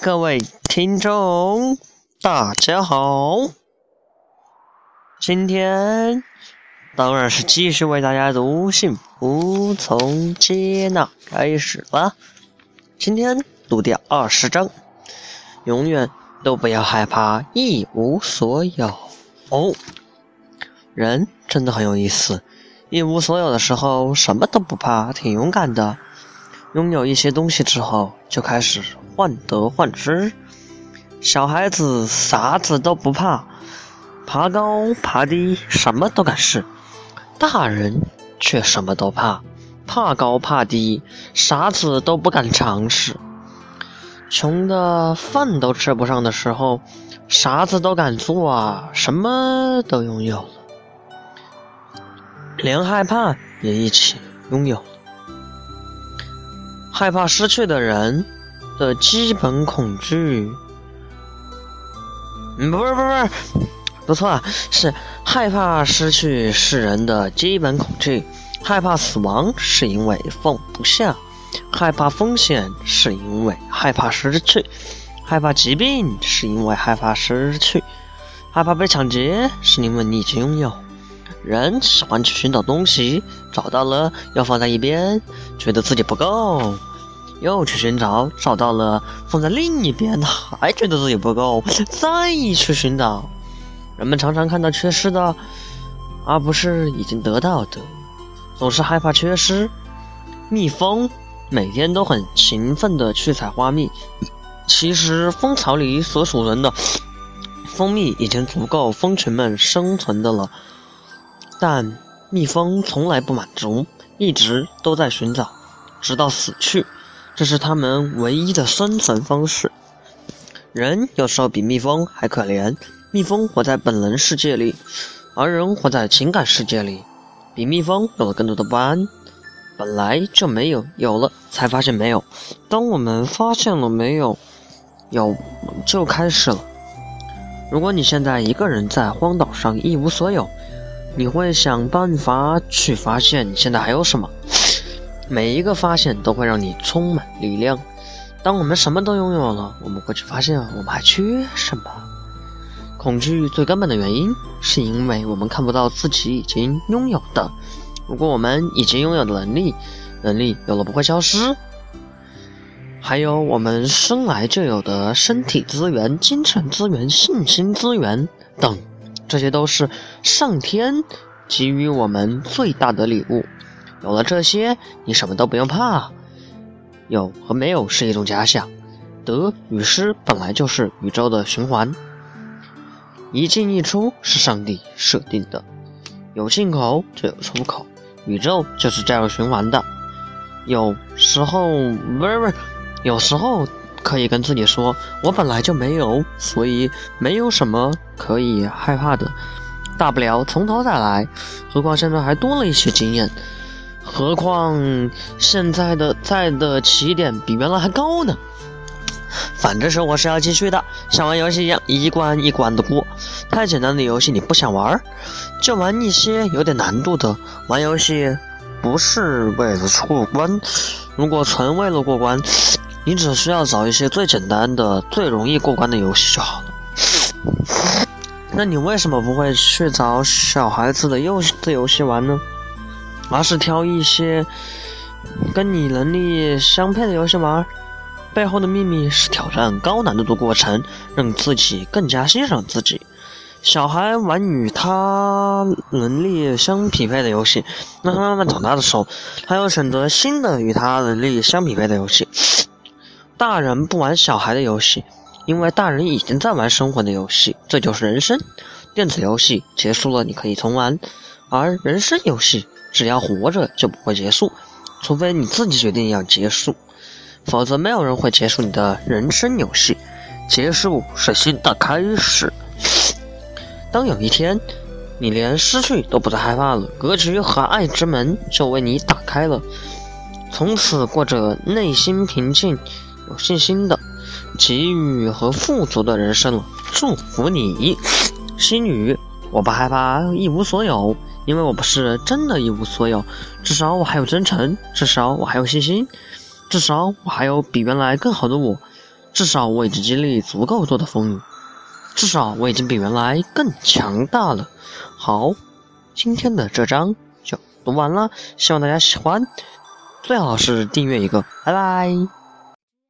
各位听众，大家好！今天当然是继续为大家读《幸福从接纳开始》了。今天读第二十章，永远都不要害怕一无所有。哦，人真的很有意思，一无所有的时候什么都不怕，挺勇敢的。拥有一些东西之后，就开始患得患失。小孩子啥子都不怕，爬高爬低什么都敢试；大人却什么都怕，怕高怕低，啥子都不敢尝试。穷的饭都吃不上的时候，啥子都敢做啊，什么都拥有了，连害怕也一起拥有。害怕失去的人的基本恐惧，嗯，不是不是不是，不错啊，是害怕失去是人的基本恐惧。害怕死亡是因为放不下，害怕风险是因为害怕失去，害怕疾病是因为害怕失去，害怕被抢劫是因为你已经拥有。人喜欢去寻找东西，找到了要放在一边，觉得自己不够，又去寻找，找到了放在另一边，还觉得自己不够，再去寻找。人们常常看到缺失的，而不是已经得到的，总是害怕缺失。蜜蜂每天都很勤奋地去采花蜜，其实蜂巢里所储存的蜂蜜已经足够蜂群们生存的了。但蜜蜂从来不满足，一直都在寻找，直到死去。这是它们唯一的生存方式。人有时候比蜜蜂还可怜。蜜蜂活在本能世界里，而人活在情感世界里。比蜜蜂有了更多的不安。本来就没有，有了才发现没有。当我们发现了没有，有就开始了。如果你现在一个人在荒岛上一无所有，你会想办法去发现你现在还有什么？每一个发现都会让你充满力量。当我们什么都拥有了，我们会去发现我们还缺什么。恐惧最根本的原因，是因为我们看不到自己已经拥有的。如果我们已经拥有的能力，能力有了不会消失。还有我们生来就有的身体资源、精神资源、信心资源等。这些都是上天给予我们最大的礼物。有了这些，你什么都不用怕。有和没有是一种假想，得与失本来就是宇宙的循环。一进一出是上帝设定的，有进口就有出口，宇宙就是这样循环的。有时候不是不是，有时候。可以跟自己说，我本来就没有，所以没有什么可以害怕的，大不了从头再来。何况现在还多了一些经验，何况现在的在的起点比原来还高呢。反正生活是要继续的，像玩游戏一样，一关一关的过。太简单的游戏你不想玩，就玩一些有点难度的。玩游戏不是为了过关，如果纯为了过关。你只需要找一些最简单的、最容易过关的游戏就好了。那你为什么不会去找小孩子的幼稚游戏玩呢？而是挑一些跟你能力相配的游戏玩？背后的秘密是挑战高难度的过程，让自己更加欣赏自己。小孩玩与他能力相匹配的游戏，那他慢慢长大的时候，他要选择新的与他能力相匹配的游戏。大人不玩小孩的游戏，因为大人已经在玩生活的游戏，这就是人生。电子游戏结束了，你可以重玩；而人生游戏，只要活着就不会结束，除非你自己决定要结束，否则没有人会结束你的人生游戏。结束是新的开始。当有一天，你连失去都不再害怕了，格局和爱之门就为你打开了，从此过着内心平静。有信心的、给予和富足的人生了，祝福你，心女！我不害怕一无所有，因为我不是真的一无所有，至少我还有真诚，至少我还有信心，至少我还有比原来更好的我，至少我已经经历足够多的风雨，至少我已经比原来更强大了。好，今天的这章就读完了，希望大家喜欢，最好是订阅一个，拜拜。